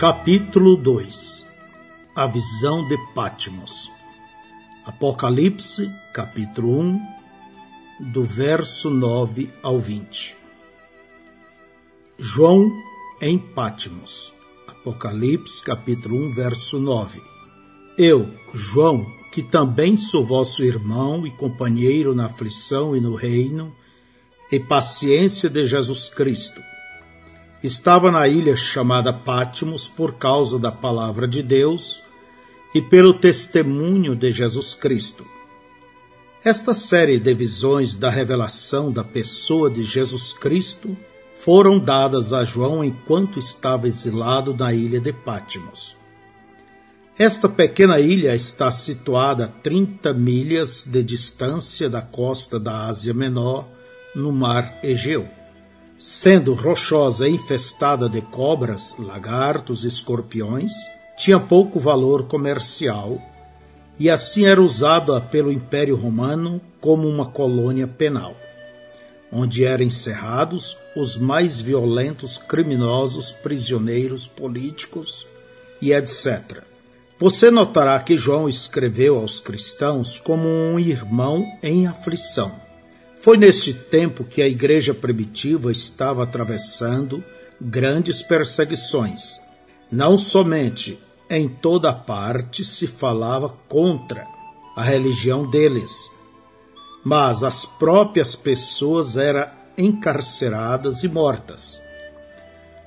Capítulo 2 A visão de Pátimos Apocalipse, capítulo 1, do verso 9 ao 20. João em Pátimos. Apocalipse, capítulo 1, verso 9. Eu, João, que também sou vosso irmão e companheiro na aflição e no reino e paciência de Jesus Cristo, estava na ilha chamada Pátimos por causa da palavra de Deus e pelo testemunho de Jesus Cristo. Esta série de visões da revelação da pessoa de Jesus Cristo foram dadas a João enquanto estava exilado na ilha de Pátimos. Esta pequena ilha está situada a 30 milhas de distância da costa da Ásia Menor, no mar Egeu sendo rochosa e infestada de cobras, lagartos e escorpiões, tinha pouco valor comercial e assim era usada pelo Império Romano como uma colônia penal, onde eram encerrados os mais violentos criminosos, prisioneiros políticos e etc. Você notará que João escreveu aos cristãos como um irmão em aflição foi neste tempo que a igreja primitiva estava atravessando grandes perseguições. Não somente em toda parte se falava contra a religião deles, mas as próprias pessoas eram encarceradas e mortas.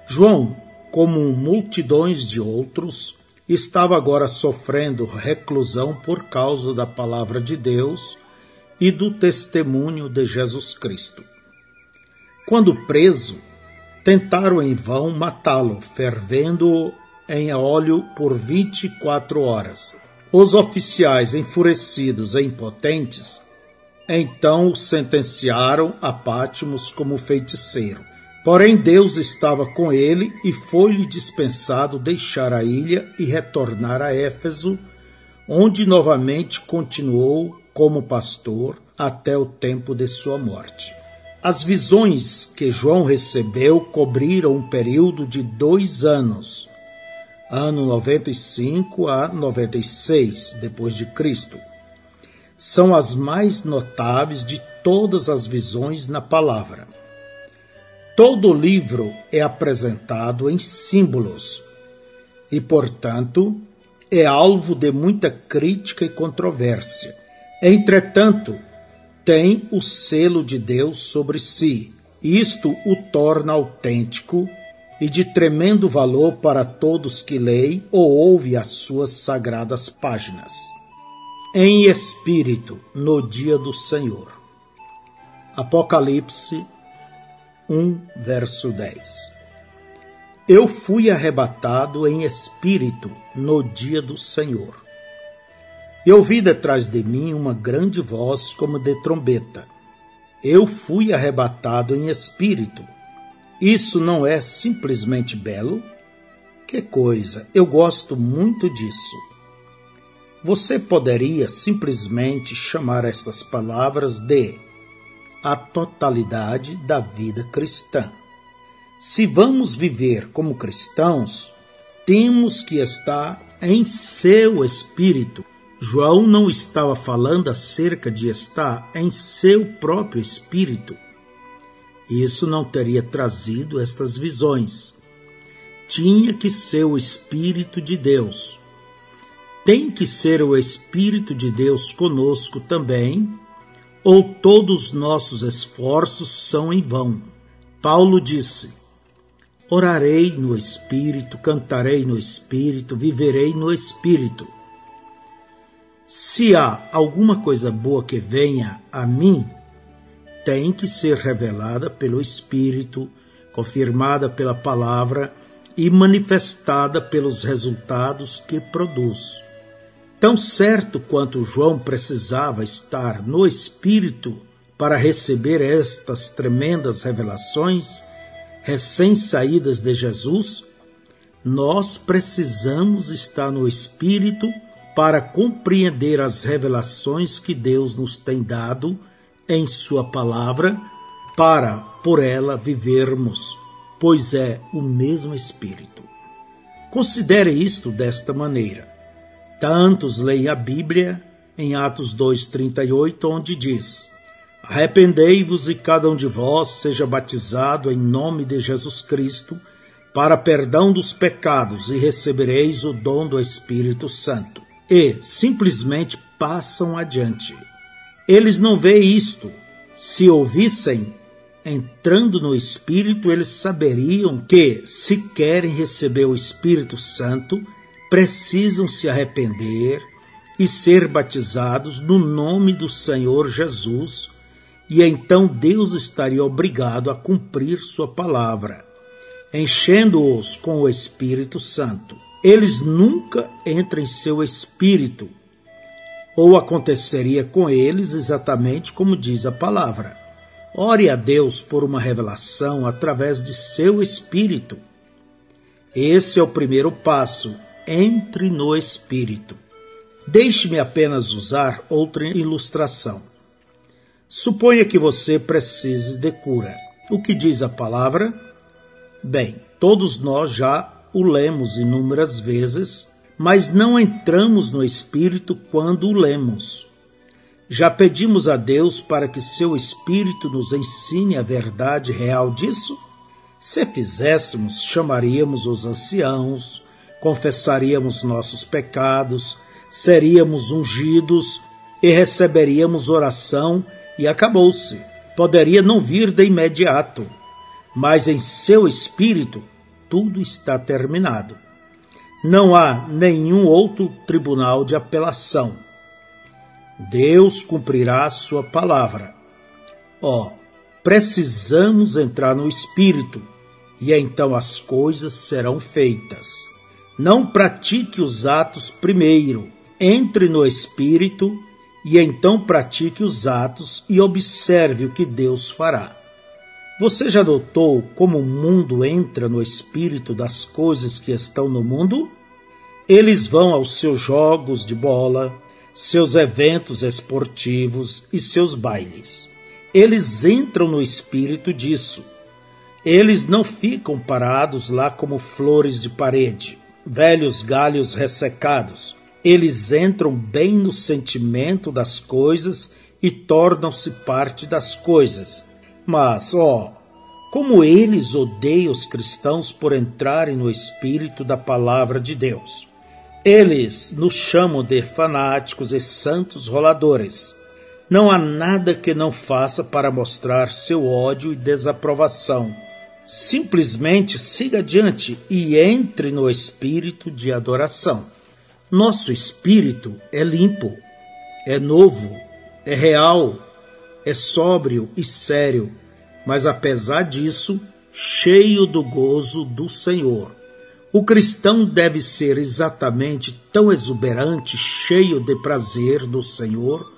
João, como multidões de outros, estava agora sofrendo reclusão por causa da palavra de Deus e do testemunho de Jesus Cristo. Quando preso, tentaram em vão matá-lo, fervendo-o em óleo por vinte e quatro horas. Os oficiais, enfurecidos e impotentes, então o sentenciaram a Pátimos como feiticeiro. Porém, Deus estava com ele e foi-lhe dispensado deixar a ilha e retornar a Éfeso, onde novamente continuou como pastor até o tempo de sua morte. As visões que João recebeu cobriram um período de dois anos, ano 95 a 96 depois de Cristo. São as mais notáveis de todas as visões na palavra. Todo o livro é apresentado em símbolos e, portanto, é alvo de muita crítica e controvérsia. Entretanto, tem o selo de Deus sobre si. Isto o torna autêntico e de tremendo valor para todos que leem ou ouvem as suas sagradas páginas. Em espírito, no dia do Senhor. Apocalipse 1, verso 10. Eu fui arrebatado em espírito no dia do Senhor e ouvi detrás de mim uma grande voz como de trombeta. Eu fui arrebatado em espírito. Isso não é simplesmente belo? Que coisa, eu gosto muito disso. Você poderia simplesmente chamar estas palavras de a totalidade da vida cristã. Se vamos viver como cristãos, temos que estar em seu espírito João não estava falando acerca de estar em seu próprio espírito. Isso não teria trazido estas visões. Tinha que ser o Espírito de Deus. Tem que ser o Espírito de Deus conosco também, ou todos nossos esforços são em vão. Paulo disse: Orarei no Espírito, cantarei no Espírito, viverei no Espírito. Se há alguma coisa boa que venha a mim, tem que ser revelada pelo Espírito, confirmada pela palavra e manifestada pelos resultados que produz. Tão certo quanto João precisava estar no Espírito para receber estas tremendas revelações recém-saídas de Jesus, nós precisamos estar no Espírito para compreender as revelações que Deus nos tem dado em Sua palavra, para por ela vivermos, pois é o mesmo Espírito. Considere isto desta maneira. Tantos leem a Bíblia em Atos 2,38, onde diz: Arrependei-vos e cada um de vós seja batizado em nome de Jesus Cristo para perdão dos pecados e recebereis o dom do Espírito Santo. E simplesmente passam adiante. Eles não veem isto. Se ouvissem, entrando no Espírito, eles saberiam que, se querem receber o Espírito Santo, precisam se arrepender e ser batizados no nome do Senhor Jesus, e então Deus estaria obrigado a cumprir Sua palavra, enchendo-os com o Espírito Santo. Eles nunca entram em seu espírito, ou aconteceria com eles exatamente como diz a palavra Ore a Deus por uma revelação através de seu Espírito. Esse é o primeiro passo. Entre no Espírito. Deixe-me apenas usar outra ilustração. Suponha que você precise de cura. O que diz a palavra? Bem, todos nós já o lemos inúmeras vezes, mas não entramos no Espírito quando o lemos. Já pedimos a Deus para que seu Espírito nos ensine a verdade real disso? Se fizéssemos, chamaríamos os anciãos, confessaríamos nossos pecados, seríamos ungidos e receberíamos oração e acabou-se. Poderia não vir de imediato, mas em seu espírito tudo está terminado. Não há nenhum outro tribunal de apelação Deus cumprirá sua palavra. Ó, oh, precisamos entrar no Espírito e então as coisas serão feitas. Não pratique os atos primeiro, entre no Espírito e então pratique os atos e observe o que Deus fará. Você já notou como o mundo entra no espírito das coisas que estão no mundo? Eles vão aos seus jogos de bola, seus eventos esportivos e seus bailes. Eles entram no espírito disso. Eles não ficam parados lá como flores de parede, velhos galhos ressecados. Eles entram bem no sentimento das coisas e tornam-se parte das coisas. Mas, ó, como eles odeiam os cristãos por entrarem no espírito da palavra de Deus. Eles nos chamam de fanáticos e santos roladores. Não há nada que não faça para mostrar seu ódio e desaprovação. Simplesmente siga adiante e entre no espírito de adoração. Nosso espírito é limpo, é novo, é real, é sóbrio e sério, mas apesar disso, cheio do gozo do Senhor. O cristão deve ser exatamente tão exuberante, cheio de prazer do Senhor,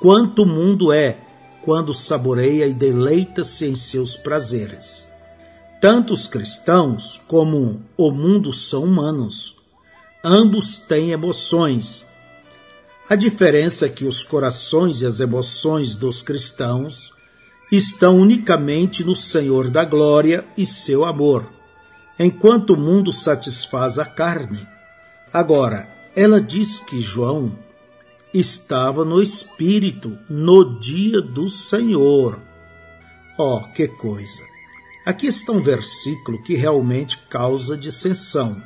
quanto o mundo é quando saboreia e deleita-se em seus prazeres. Tanto os cristãos como o mundo são humanos. Ambos têm emoções. A diferença é que os corações e as emoções dos cristãos estão unicamente no Senhor da glória e seu amor enquanto o mundo satisfaz a carne. Agora, ela diz que João estava no Espírito no dia do Senhor. Oh, que coisa! Aqui está um versículo que realmente causa dissensão.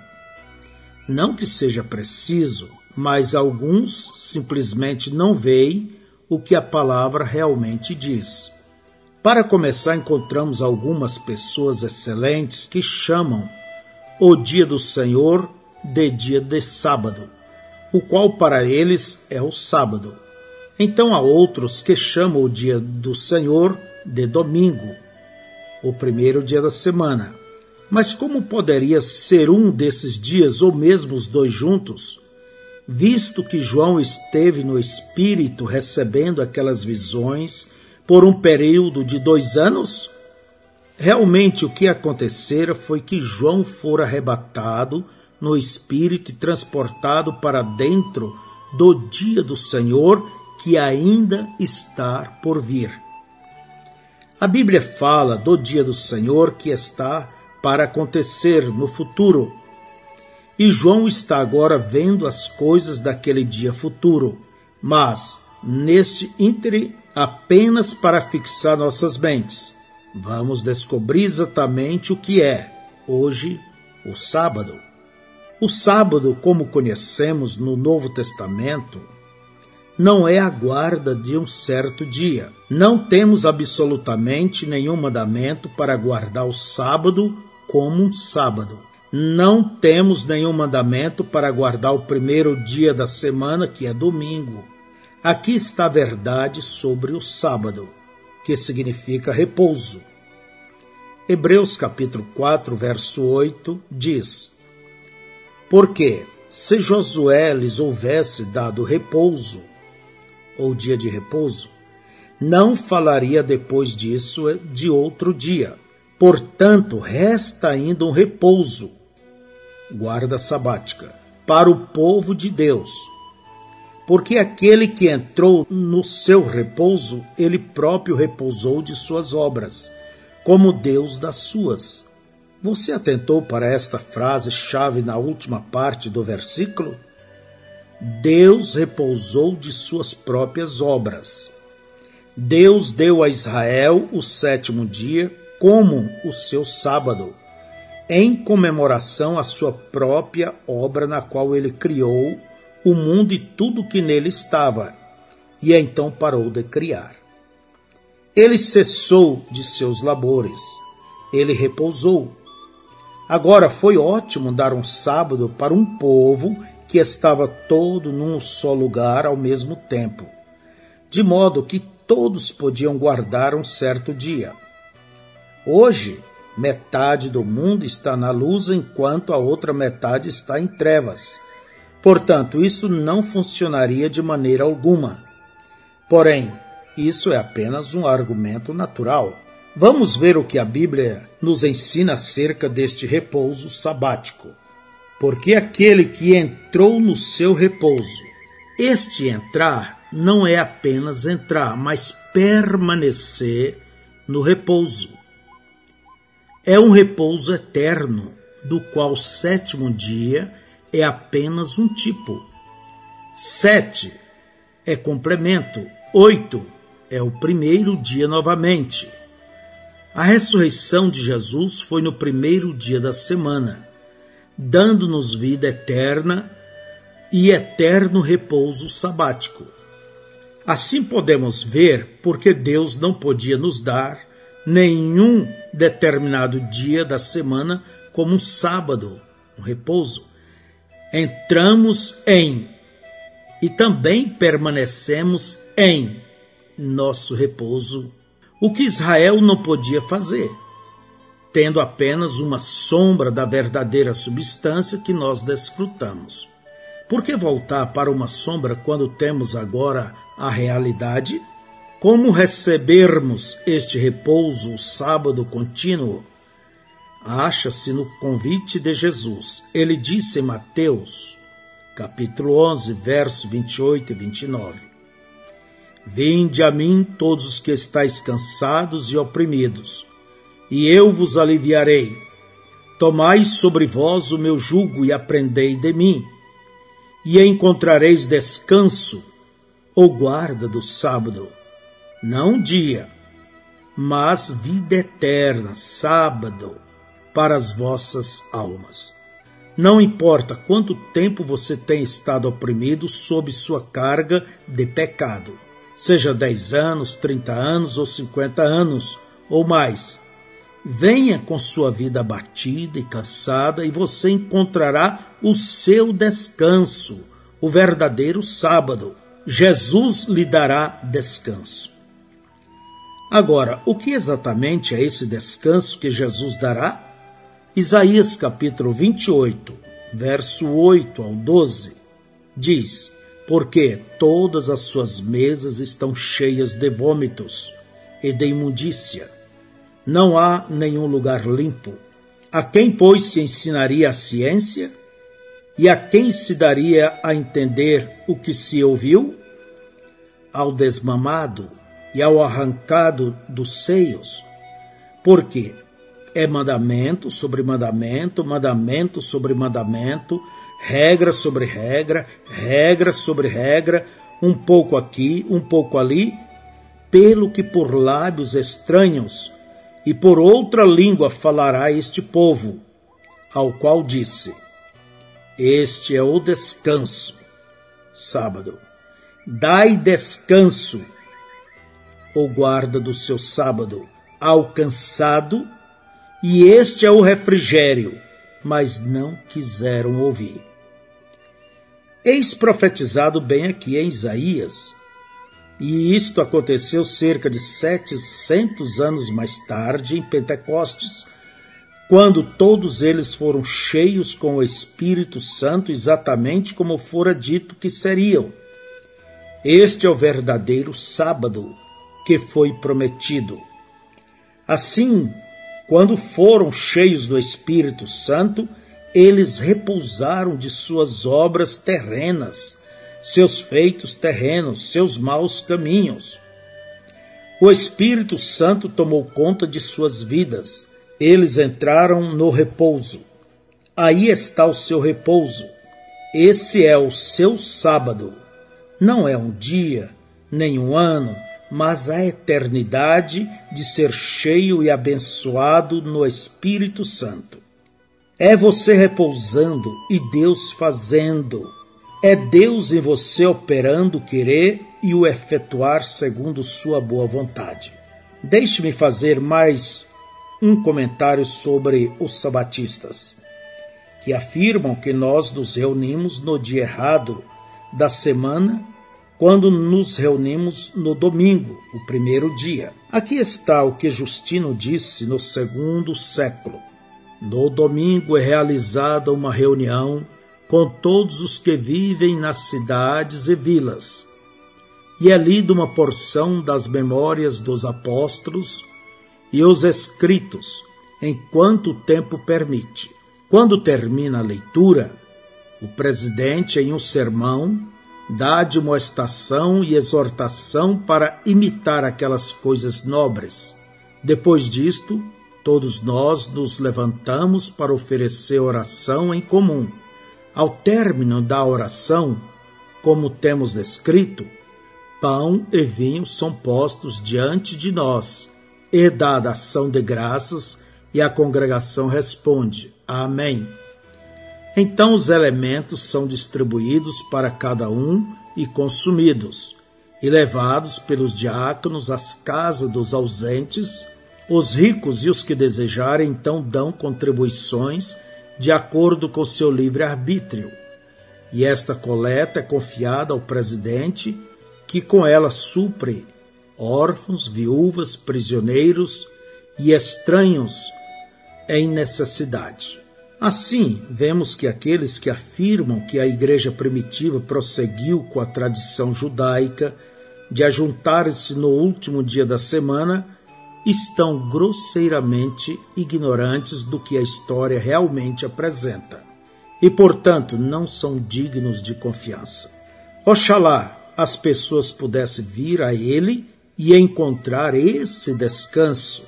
Não que seja preciso, mas alguns simplesmente não veem o que a palavra realmente diz. Para começar, encontramos algumas pessoas excelentes que chamam o dia do Senhor de dia de sábado, o qual para eles é o sábado. Então há outros que chamam o dia do Senhor de domingo, o primeiro dia da semana. Mas como poderia ser um desses dias ou mesmo os dois juntos? Visto que João esteve no Espírito recebendo aquelas visões por um período de dois anos? Realmente o que acontecera foi que João fora arrebatado no espírito e transportado para dentro do dia do Senhor que ainda está por vir. A Bíblia fala do dia do Senhor que está para acontecer no futuro. E João está agora vendo as coisas daquele dia futuro, mas neste íntere apenas para fixar nossas mentes. Vamos descobrir exatamente o que é hoje o sábado. O sábado, como conhecemos no Novo Testamento, não é a guarda de um certo dia. Não temos absolutamente nenhum mandamento para guardar o sábado como um sábado. Não temos nenhum mandamento para guardar o primeiro dia da semana, que é domingo. Aqui está a verdade sobre o sábado, que significa repouso. Hebreus capítulo 4, verso 8 diz: Porque se Josué lhes houvesse dado repouso, ou dia de repouso, não falaria depois disso de outro dia. Portanto, resta ainda um repouso, guarda sabática, para o povo de Deus porque aquele que entrou no seu repouso, ele próprio repousou de suas obras, como Deus das suas. Você atentou para esta frase-chave na última parte do versículo? Deus repousou de suas próprias obras. Deus deu a Israel o sétimo dia como o seu sábado, em comemoração à sua própria obra na qual ele criou o mundo e tudo que nele estava, e então parou de criar. Ele cessou de seus labores, ele repousou. Agora foi ótimo dar um sábado para um povo que estava todo num só lugar ao mesmo tempo, de modo que todos podiam guardar um certo dia. Hoje, metade do mundo está na luz enquanto a outra metade está em trevas Portanto, isso não funcionaria de maneira alguma. Porém, isso é apenas um argumento natural. Vamos ver o que a Bíblia nos ensina acerca deste repouso sabático. Porque aquele que entrou no seu repouso, este entrar não é apenas entrar, mas permanecer no repouso. É um repouso eterno, do qual o sétimo dia é apenas um tipo. Sete é complemento. Oito é o primeiro dia novamente. A ressurreição de Jesus foi no primeiro dia da semana, dando-nos vida eterna e eterno repouso sabático. Assim podemos ver porque Deus não podia nos dar nenhum determinado dia da semana como um sábado, um repouso entramos em e também permanecemos em nosso repouso, o que Israel não podia fazer, tendo apenas uma sombra da verdadeira substância que nós desfrutamos. Por que voltar para uma sombra quando temos agora a realidade? Como recebermos este repouso, o sábado contínuo, acha-se no convite de Jesus. Ele disse em Mateus, capítulo 11, verso 28 e 29: Vinde a mim todos os que estáis cansados e oprimidos, e eu vos aliviarei. Tomai sobre vós o meu jugo e aprendei de mim, e encontrareis descanso ou guarda do sábado, não dia, mas vida eterna, sábado para as vossas almas. Não importa quanto tempo você tem estado oprimido sob sua carga de pecado, seja 10 anos, 30 anos ou 50 anos ou mais. Venha com sua vida abatida e cansada e você encontrará o seu descanso, o verdadeiro sábado. Jesus lhe dará descanso. Agora, o que exatamente é esse descanso que Jesus dará? Isaías capítulo 28, verso 8 ao 12, diz: Porque todas as suas mesas estão cheias de vômitos e de imundícia. Não há nenhum lugar limpo. A quem, pois, se ensinaria a ciência? E a quem se daria a entender o que se ouviu? Ao desmamado e ao arrancado dos seios. Porque é mandamento sobre mandamento, mandamento sobre mandamento, regra sobre regra, regra sobre regra, um pouco aqui, um pouco ali, pelo que por lábios estranhos e por outra língua falará este povo, ao qual disse: Este é o descanso. Sábado. Dai descanso, ou guarda do seu sábado, ao cansado, e este é o refrigério, mas não quiseram ouvir. Eis profetizado bem aqui em Isaías, e isto aconteceu cerca de setecentos anos mais tarde, em Pentecostes, quando todos eles foram cheios com o Espírito Santo, exatamente como fora dito que seriam. Este é o verdadeiro sábado que foi prometido. Assim, quando foram cheios do Espírito Santo, eles repousaram de suas obras terrenas seus feitos terrenos, seus maus caminhos. O Espírito Santo tomou conta de suas vidas. Eles entraram no repouso. Aí está o seu repouso. Esse é o seu sábado. Não é um dia, nem um ano, mas a eternidade de ser cheio e abençoado no Espírito Santo. É você repousando e Deus fazendo é Deus em você operando o querer e o efetuar segundo sua boa vontade. Deixe-me fazer mais um comentário sobre os sabatistas, que afirmam que nós nos reunimos no dia errado da semana, quando nos reunimos no domingo, o primeiro dia. Aqui está o que Justino disse no segundo século. No domingo é realizada uma reunião com todos os que vivem nas cidades e vilas. E é lida uma porção das memórias dos apóstolos e os escritos, enquanto o tempo permite. Quando termina a leitura, o presidente, em um sermão, dá admoestação e exortação para imitar aquelas coisas nobres. Depois disto, todos nós nos levantamos para oferecer oração em comum ao término da oração, como temos descrito, pão e vinho são postos diante de nós, e dada ação de graças, e a congregação responde: Amém. Então os elementos são distribuídos para cada um e consumidos, e levados pelos diáconos às casas dos ausentes. Os ricos e os que desejarem então dão contribuições de acordo com seu livre-arbítrio, e esta coleta é confiada ao presidente, que com ela supre órfãos, viúvas, prisioneiros e estranhos em necessidade. Assim, vemos que aqueles que afirmam que a igreja primitiva prosseguiu com a tradição judaica de ajuntar-se no último dia da semana estão grosseiramente ignorantes do que a história realmente apresenta e, portanto, não são dignos de confiança. Oxalá as pessoas pudessem vir a ele e encontrar esse descanso.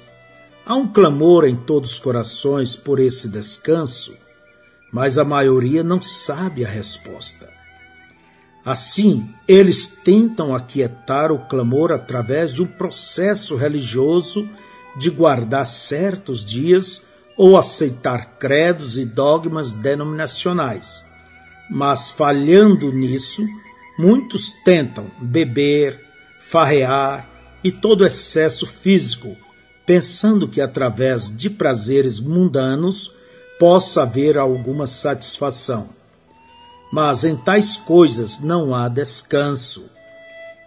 Há um clamor em todos os corações por esse descanso, mas a maioria não sabe a resposta. Assim, eles tentam aquietar o clamor através de um processo religioso de guardar certos dias ou aceitar credos e dogmas denominacionais. Mas falhando nisso, muitos tentam beber, farrear e todo excesso físico, pensando que através de prazeres mundanos possa haver alguma satisfação mas em tais coisas não há descanso.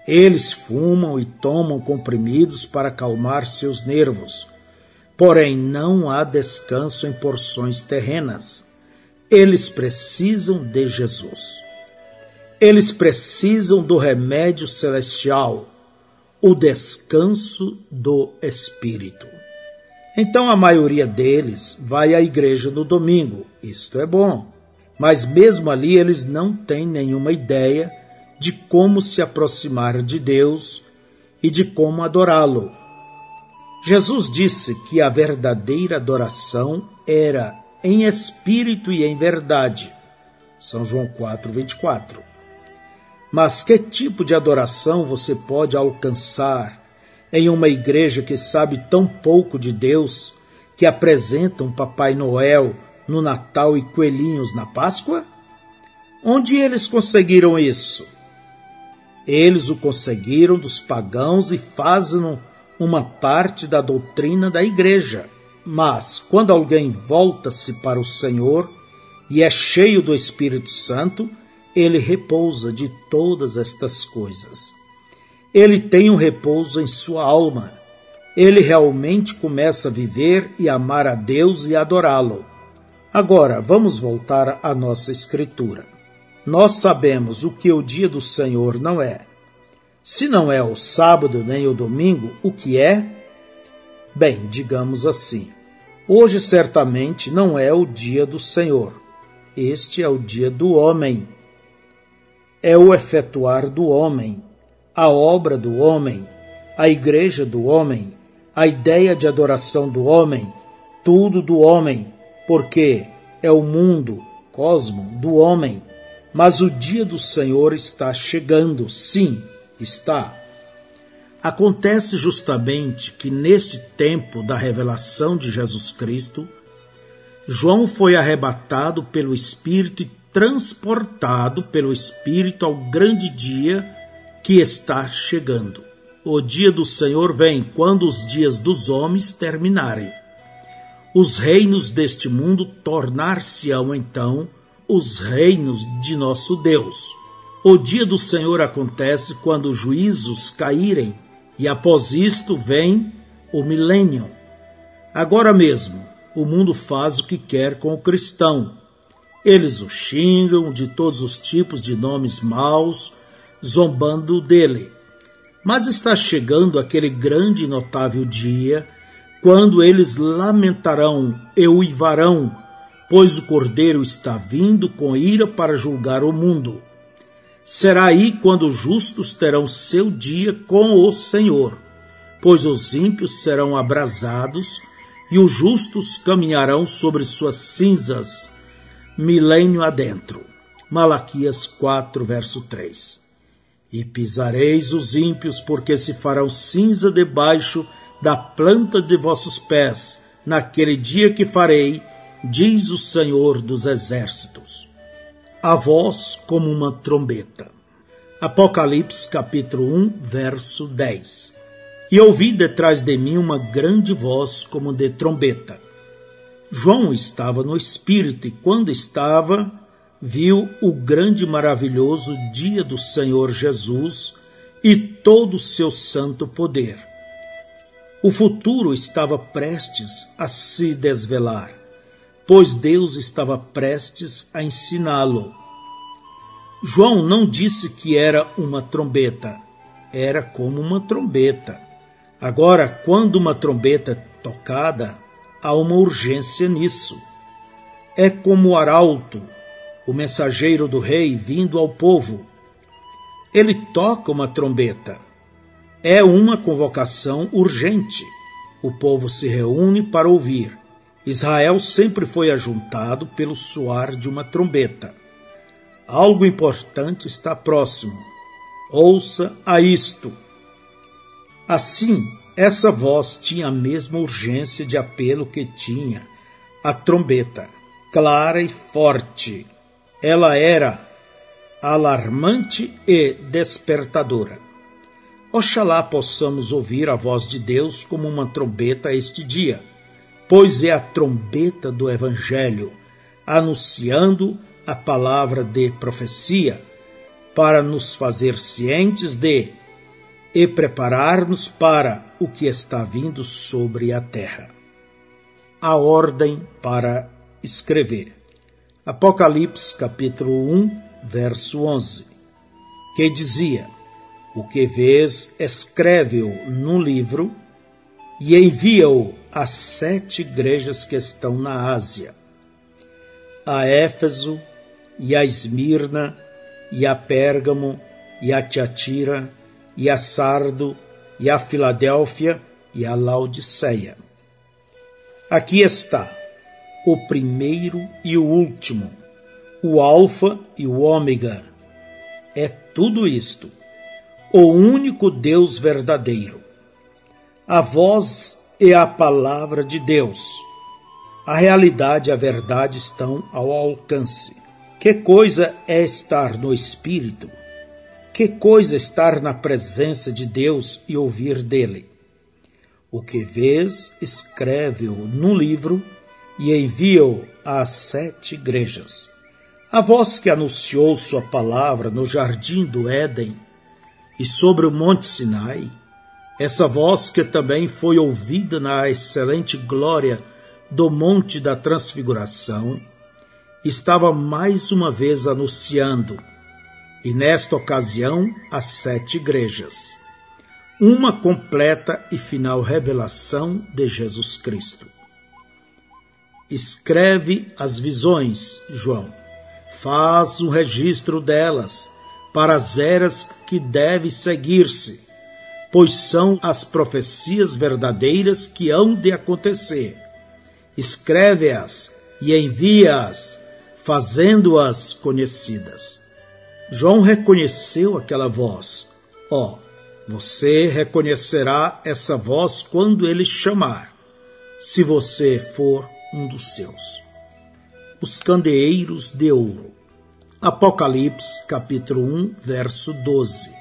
Eles fumam e tomam comprimidos para acalmar seus nervos, porém não há descanso em porções terrenas. Eles precisam de Jesus. Eles precisam do remédio celestial, o descanso do Espírito. Então a maioria deles vai à igreja no domingo, isto é bom mas mesmo ali eles não têm nenhuma ideia de como se aproximar de Deus e de como adorá-lo. Jesus disse que a verdadeira adoração era em espírito e em verdade. São João 4, 24. Mas que tipo de adoração você pode alcançar em uma igreja que sabe tão pouco de Deus que apresenta um Papai Noel no Natal e coelhinhos na Páscoa? Onde eles conseguiram isso? Eles o conseguiram dos pagãos e fazem uma parte da doutrina da igreja. Mas quando alguém volta-se para o Senhor e é cheio do Espírito Santo, ele repousa de todas estas coisas. Ele tem um repouso em sua alma. Ele realmente começa a viver e amar a Deus e adorá-lo. Agora, vamos voltar à nossa Escritura. Nós sabemos o que o dia do Senhor não é. Se não é o sábado nem o domingo, o que é? Bem, digamos assim, hoje certamente não é o dia do Senhor. Este é o dia do homem. É o efetuar do homem, a obra do homem, a igreja do homem, a ideia de adoração do homem, tudo do homem, porque é o mundo, cosmo do homem. Mas o dia do Senhor está chegando, sim, está. Acontece justamente que neste tempo da revelação de Jesus Cristo, João foi arrebatado pelo Espírito e transportado pelo Espírito ao grande dia que está chegando. O dia do Senhor vem quando os dias dos homens terminarem. Os reinos deste mundo tornar-se-ão então os reinos de nosso Deus. O dia do Senhor acontece quando os juízos caírem, e após isto vem o milênio. Agora mesmo, o mundo faz o que quer com o cristão. Eles o xingam de todos os tipos de nomes maus, zombando dele. Mas está chegando aquele grande e notável dia, quando eles lamentarão e uivarão, pois o Cordeiro está vindo com ira para julgar o mundo. Será aí quando os justos terão seu dia com o Senhor, pois os ímpios serão abrasados e os justos caminharão sobre suas cinzas, milênio adentro. Malaquias 4, verso 3. E pisareis os ímpios, porque se farão cinza debaixo da planta de vossos pés, naquele dia que farei, diz o Senhor dos Exércitos a voz como uma trombeta. Apocalipse capítulo 1, verso 10. E ouvi detrás de mim uma grande voz como de trombeta. João estava no espírito e quando estava, viu o grande e maravilhoso dia do Senhor Jesus e todo o seu santo poder. O futuro estava prestes a se desvelar pois Deus estava prestes a ensiná-lo. João não disse que era uma trombeta, era como uma trombeta. Agora, quando uma trombeta é tocada, há uma urgência nisso. É como o arauto, o mensageiro do rei vindo ao povo. Ele toca uma trombeta. É uma convocação urgente. O povo se reúne para ouvir. Israel sempre foi ajuntado pelo soar de uma trombeta. Algo importante está próximo. Ouça a isto. Assim, essa voz tinha a mesma urgência de apelo que tinha a trombeta, clara e forte. Ela era alarmante e despertadora. Oxalá possamos ouvir a voz de Deus como uma trombeta este dia pois é a trombeta do Evangelho, anunciando a palavra de profecia, para nos fazer cientes de e preparar-nos para o que está vindo sobre a terra. A ordem para escrever. Apocalipse capítulo 1, verso 11, que dizia: O que vês, escreve-o no livro e envia-o às sete igrejas que estão na Ásia, a Éfeso, e a Esmirna, e a Pérgamo, e a Tiatira, e a Sardo, e a Filadélfia, e a Laodiceia. Aqui está o primeiro e o último, o Alfa e o Ômega. É tudo isto. O único Deus verdadeiro. A voz é a palavra de Deus. A realidade e a verdade estão ao alcance. Que coisa é estar no Espírito? Que coisa estar na presença de Deus e ouvir dele? O que vês, escreve-o no livro e envia-o às sete igrejas. A voz que anunciou sua palavra no jardim do Éden e sobre o monte Sinai, essa voz que também foi ouvida na excelente glória do monte da transfiguração, estava mais uma vez anunciando, e nesta ocasião, as sete igrejas, uma completa e final revelação de Jesus Cristo. Escreve as visões, João. Faz um registro delas para as eras que devem seguir-se, pois são as profecias verdadeiras que hão de acontecer. Escreve-as e envia-as, fazendo-as conhecidas. João reconheceu aquela voz. Ó, oh, você reconhecerá essa voz quando ele chamar, se você for um dos seus. Os candeeiros de ouro. Apocalipse, capítulo 1, verso 12.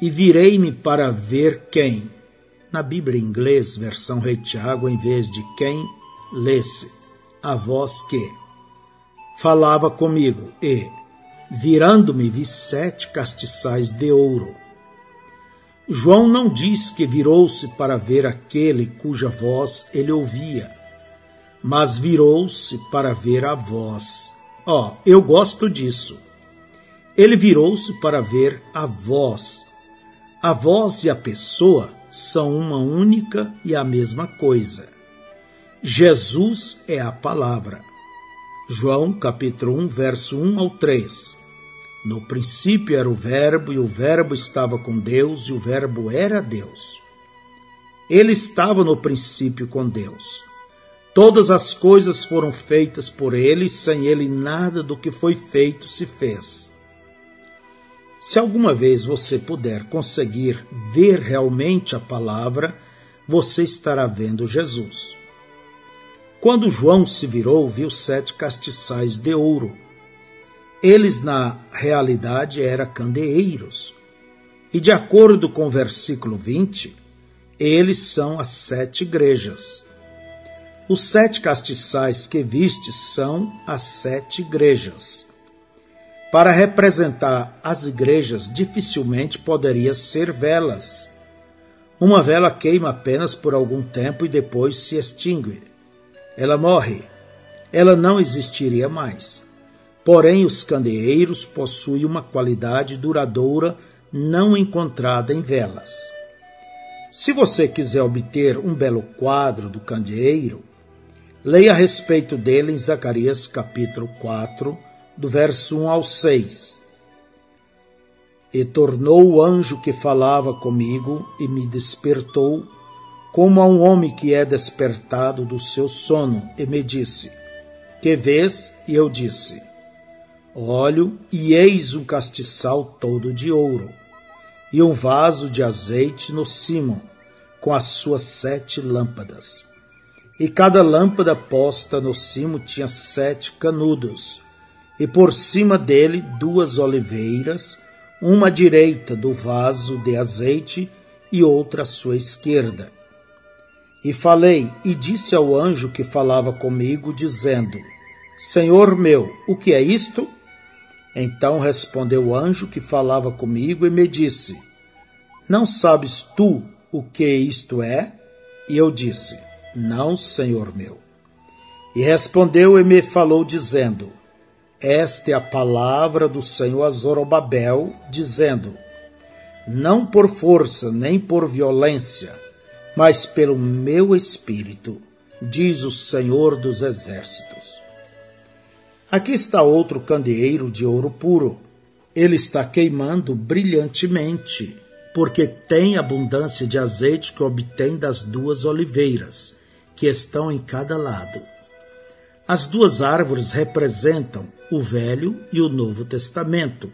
E virei-me para ver quem. Na Bíblia em inglês, versão Rei Tiago, em vez de quem, lesse a voz que falava comigo e, virando-me, vi sete castiçais de ouro. João não diz que virou-se para ver aquele cuja voz ele ouvia, mas virou-se para ver a voz. Ó, oh, eu gosto disso. Ele virou-se para ver a voz. A voz e a pessoa são uma única e a mesma coisa. Jesus é a palavra. João capítulo 1, verso 1 ao 3. No princípio era o Verbo, e o Verbo estava com Deus, e o Verbo era Deus. Ele estava no princípio com Deus. Todas as coisas foram feitas por ele, sem ele nada do que foi feito se fez. Se alguma vez você puder conseguir ver realmente a palavra, você estará vendo Jesus. Quando João se virou, viu sete castiçais de ouro. Eles, na realidade, eram candeeiros. E de acordo com o versículo 20, eles são as sete igrejas. Os sete castiçais que vistes são as sete igrejas. Para representar as igrejas, dificilmente poderia ser velas. Uma vela queima apenas por algum tempo e depois se extingue. Ela morre. Ela não existiria mais. Porém, os candeeiros possuem uma qualidade duradoura não encontrada em velas. Se você quiser obter um belo quadro do candeeiro, Leia a respeito dele em Zacarias capítulo 4, do verso 1 ao 6. E tornou o anjo que falava comigo e me despertou, como a um homem que é despertado do seu sono, e me disse: Que vês? E eu disse: Olho, e eis um castiçal todo de ouro, e um vaso de azeite no cimo, com as suas sete lâmpadas e cada lâmpada posta no cimo tinha sete canudos, e por cima dele duas oliveiras, uma à direita do vaso de azeite e outra à sua esquerda. E falei e disse ao anjo que falava comigo, dizendo: Senhor meu, o que é isto? Então respondeu o anjo que falava comigo e me disse: Não sabes tu o que isto é? E eu disse: não, Senhor meu. E respondeu e me falou, dizendo: Esta é a palavra do Senhor a Zorobabel, dizendo: Não por força nem por violência, mas pelo meu espírito, diz o Senhor dos Exércitos. Aqui está outro candeeiro de ouro puro. Ele está queimando brilhantemente. porque tem abundância de azeite que obtém das duas oliveiras, que estão em cada lado. As duas árvores representam o Velho e o Novo Testamento.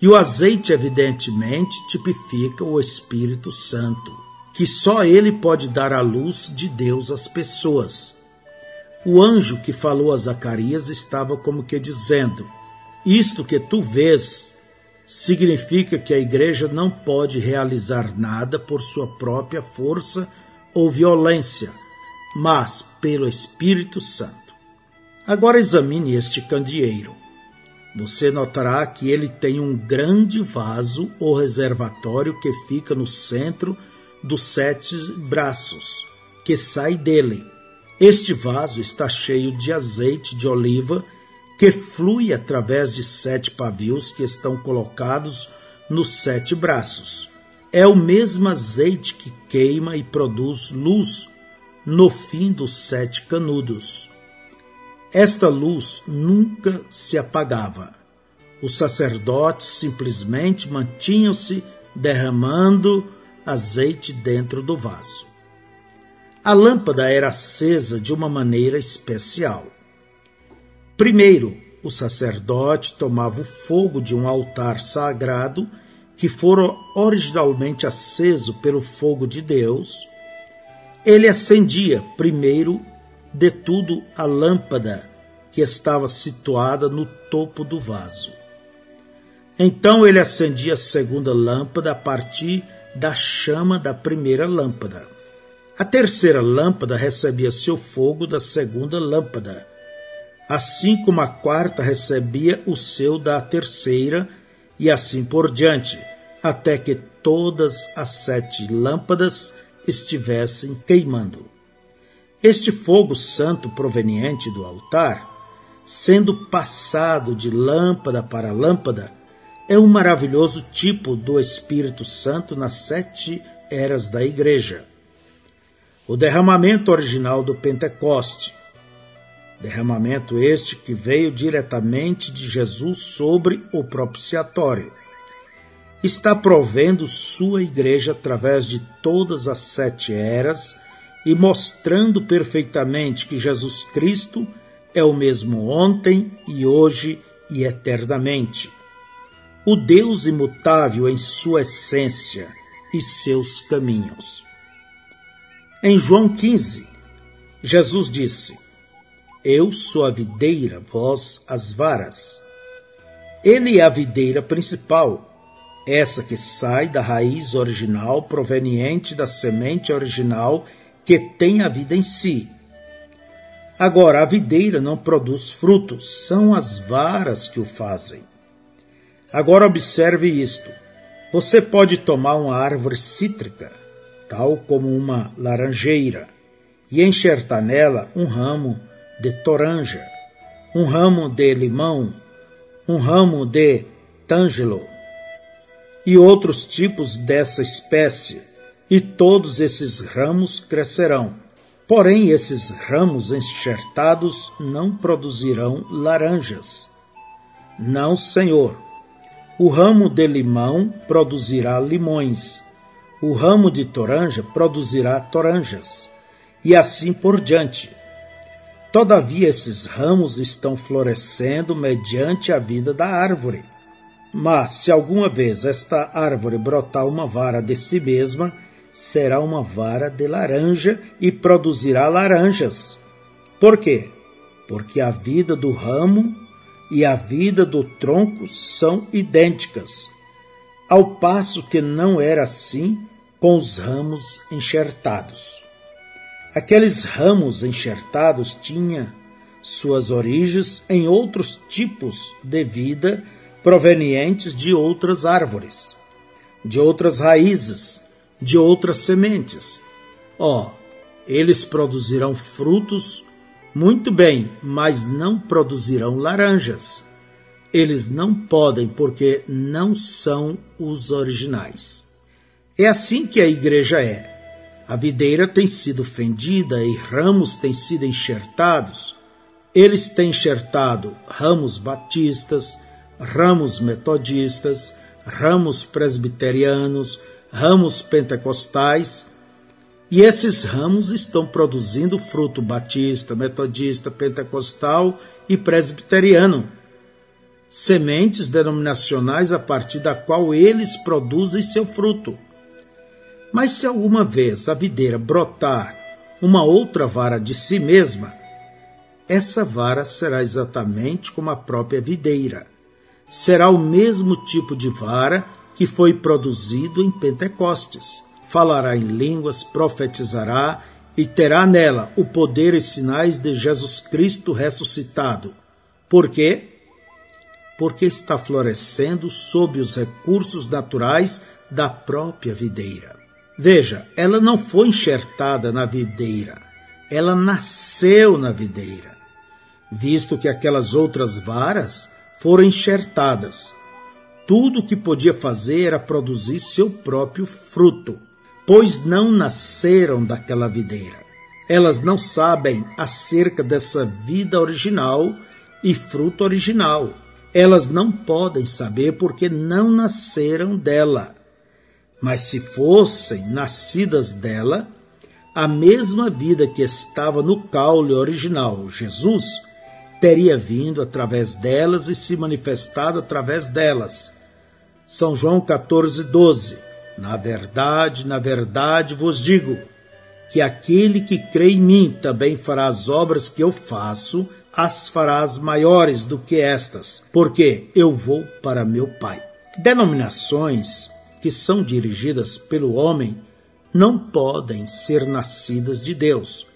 E o azeite, evidentemente, tipifica o Espírito Santo, que só ele pode dar a luz de Deus às pessoas. O anjo que falou a Zacarias estava como que dizendo: Isto que tu vês significa que a igreja não pode realizar nada por sua própria força ou violência, mas pelo Espírito Santo. Agora examine este candeeiro. Você notará que ele tem um grande vaso ou reservatório que fica no centro dos sete braços, que sai dele. Este vaso está cheio de azeite de oliva que flui através de sete pavios que estão colocados nos sete braços. É o mesmo azeite que queima e produz luz no fim dos sete canudos. Esta luz nunca se apagava. Os sacerdotes simplesmente mantinham-se derramando azeite dentro do vaso. A lâmpada era acesa de uma maneira especial. Primeiro, o sacerdote tomava o fogo de um altar sagrado que fora originalmente aceso pelo fogo de Deus. Ele acendia primeiro de tudo a lâmpada que estava situada no topo do vaso. Então ele acendia a segunda lâmpada a partir da chama da primeira lâmpada. A terceira lâmpada recebia seu fogo da segunda lâmpada assim como a quarta recebia o seu da terceira, e assim por diante, até que todas as sete lâmpadas estivessem queimando. Este fogo santo proveniente do altar, sendo passado de lâmpada para lâmpada, é um maravilhoso tipo do Espírito Santo nas sete eras da Igreja. O derramamento original do Pentecoste, Derramamento este que veio diretamente de Jesus sobre o propiciatório. Está provendo sua igreja através de todas as sete eras e mostrando perfeitamente que Jesus Cristo é o mesmo ontem e hoje e eternamente. O Deus imutável em sua essência e seus caminhos. Em João 15, Jesus disse: eu sou a videira, vós as varas. Ele é a videira principal, essa que sai da raiz original proveniente da semente original que tem a vida em si. Agora, a videira não produz frutos, são as varas que o fazem. Agora, observe isto: você pode tomar uma árvore cítrica, tal como uma laranjeira, e enxertar nela um ramo de toranja, um ramo de limão, um ramo de tângelo e outros tipos dessa espécie, e todos esses ramos crescerão. Porém, esses ramos enxertados não produzirão laranjas. Não, Senhor. O ramo de limão produzirá limões, o ramo de toranja produzirá toranjas, e assim por diante. Todavia, esses ramos estão florescendo mediante a vida da árvore. Mas, se alguma vez esta árvore brotar uma vara de si mesma, será uma vara de laranja e produzirá laranjas. Por quê? Porque a vida do ramo e a vida do tronco são idênticas, ao passo que não era assim com os ramos enxertados. Aqueles ramos enxertados tinham suas origens em outros tipos de vida provenientes de outras árvores, de outras raízes, de outras sementes. Ó, oh, eles produzirão frutos muito bem, mas não produzirão laranjas. Eles não podem porque não são os originais. É assim que a igreja é. A videira tem sido fendida e ramos têm sido enxertados. Eles têm enxertado ramos batistas, ramos metodistas, ramos presbiterianos, ramos pentecostais, e esses ramos estão produzindo fruto batista, metodista, pentecostal e presbiteriano. Sementes denominacionais a partir da qual eles produzem seu fruto. Mas se alguma vez a videira brotar uma outra vara de si mesma, essa vara será exatamente como a própria videira. Será o mesmo tipo de vara que foi produzido em Pentecostes. Falará em línguas, profetizará e terá nela o poder e sinais de Jesus Cristo ressuscitado. Por quê? Porque está florescendo sob os recursos naturais da própria videira. Veja, ela não foi enxertada na videira, ela nasceu na videira, visto que aquelas outras varas foram enxertadas. Tudo o que podia fazer era produzir seu próprio fruto, pois não nasceram daquela videira. Elas não sabem acerca dessa vida original e fruto original. Elas não podem saber porque não nasceram dela mas se fossem nascidas dela, a mesma vida que estava no caule original, Jesus, teria vindo através delas e se manifestado através delas. São João 14, 12. Na verdade, na verdade vos digo que aquele que crê em mim também fará as obras que eu faço, as farás maiores do que estas, porque eu vou para meu Pai. Denominações que são dirigidas pelo homem não podem ser nascidas de Deus,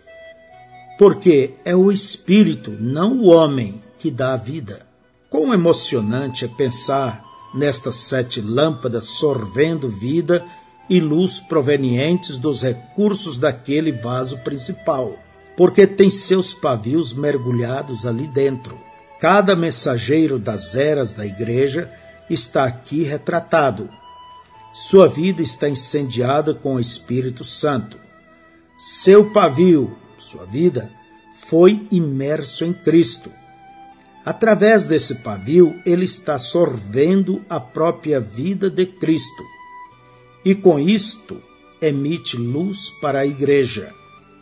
porque é o Espírito, não o homem, que dá a vida. Quão emocionante é pensar nestas sete lâmpadas sorvendo vida e luz provenientes dos recursos daquele vaso principal, porque tem seus pavios mergulhados ali dentro. Cada mensageiro das eras da igreja está aqui retratado sua vida está incendiada com o Espírito Santo. Seu pavio, sua vida, foi imerso em Cristo. Através desse pavio, ele está sorvendo a própria vida de Cristo. E com isto, emite luz para a igreja.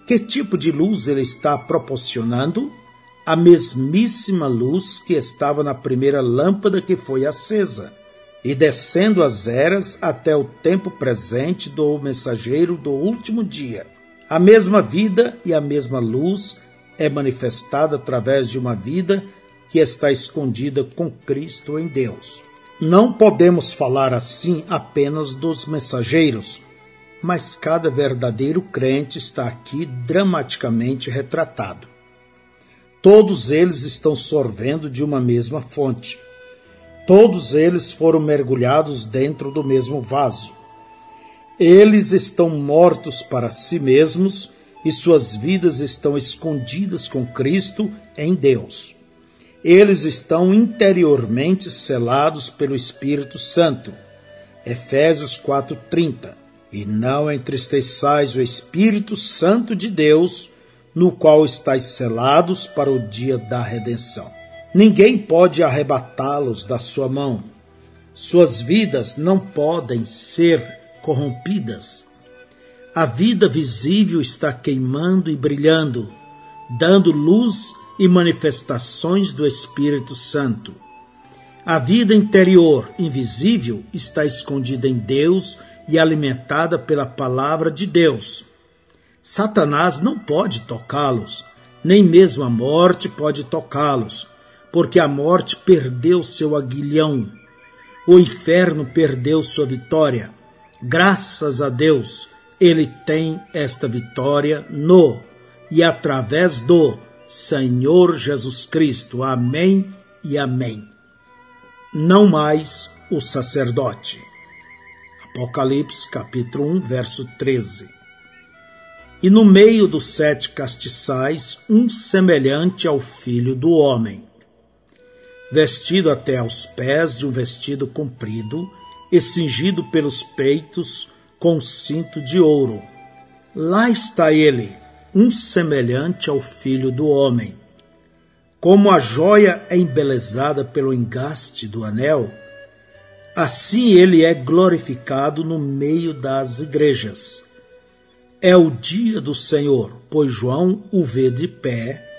Que tipo de luz ele está proporcionando? A mesmíssima luz que estava na primeira lâmpada que foi acesa e descendo as eras até o tempo presente do mensageiro do último dia. A mesma vida e a mesma luz é manifestada através de uma vida que está escondida com Cristo em Deus. Não podemos falar assim apenas dos mensageiros, mas cada verdadeiro crente está aqui dramaticamente retratado. Todos eles estão sorvendo de uma mesma fonte Todos eles foram mergulhados dentro do mesmo vaso. Eles estão mortos para si mesmos e suas vidas estão escondidas com Cristo em Deus. Eles estão interiormente selados pelo Espírito Santo. Efésios 4:30. E não entristeçais o Espírito Santo de Deus, no qual estáis selados para o dia da redenção. Ninguém pode arrebatá-los da sua mão. Suas vidas não podem ser corrompidas. A vida visível está queimando e brilhando, dando luz e manifestações do Espírito Santo. A vida interior, invisível, está escondida em Deus e alimentada pela palavra de Deus. Satanás não pode tocá-los, nem mesmo a morte pode tocá-los porque a morte perdeu seu aguilhão, o inferno perdeu sua vitória. Graças a Deus, ele tem esta vitória no e através do Senhor Jesus Cristo. Amém e amém. Não mais o sacerdote. Apocalipse capítulo 1, verso 13. E no meio dos sete castiçais, um semelhante ao filho do homem vestido até aos pés de um vestido comprido e cingido pelos peitos com um cinto de ouro. Lá está ele, um semelhante ao filho do homem. Como a joia é embelezada pelo engaste do anel, Assim ele é glorificado no meio das igrejas. É o dia do Senhor, pois João o vê de pé,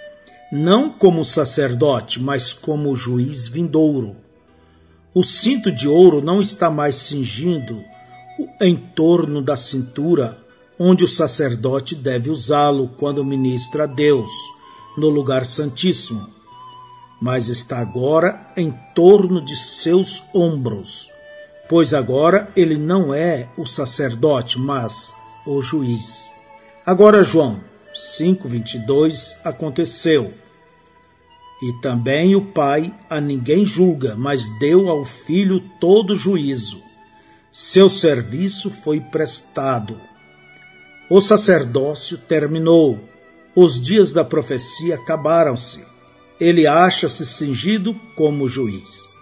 não como sacerdote, mas como juiz vindouro. O cinto de ouro não está mais cingindo em torno da cintura, onde o sacerdote deve usá-lo quando ministra a Deus, no lugar santíssimo, mas está agora em torno de seus ombros, pois agora ele não é o sacerdote, mas o juiz. Agora João 5:22 aconteceu. E também o Pai a ninguém julga, mas deu ao Filho todo juízo. Seu serviço foi prestado. O sacerdócio terminou. Os dias da profecia acabaram-se ele acha-se cingido como juiz.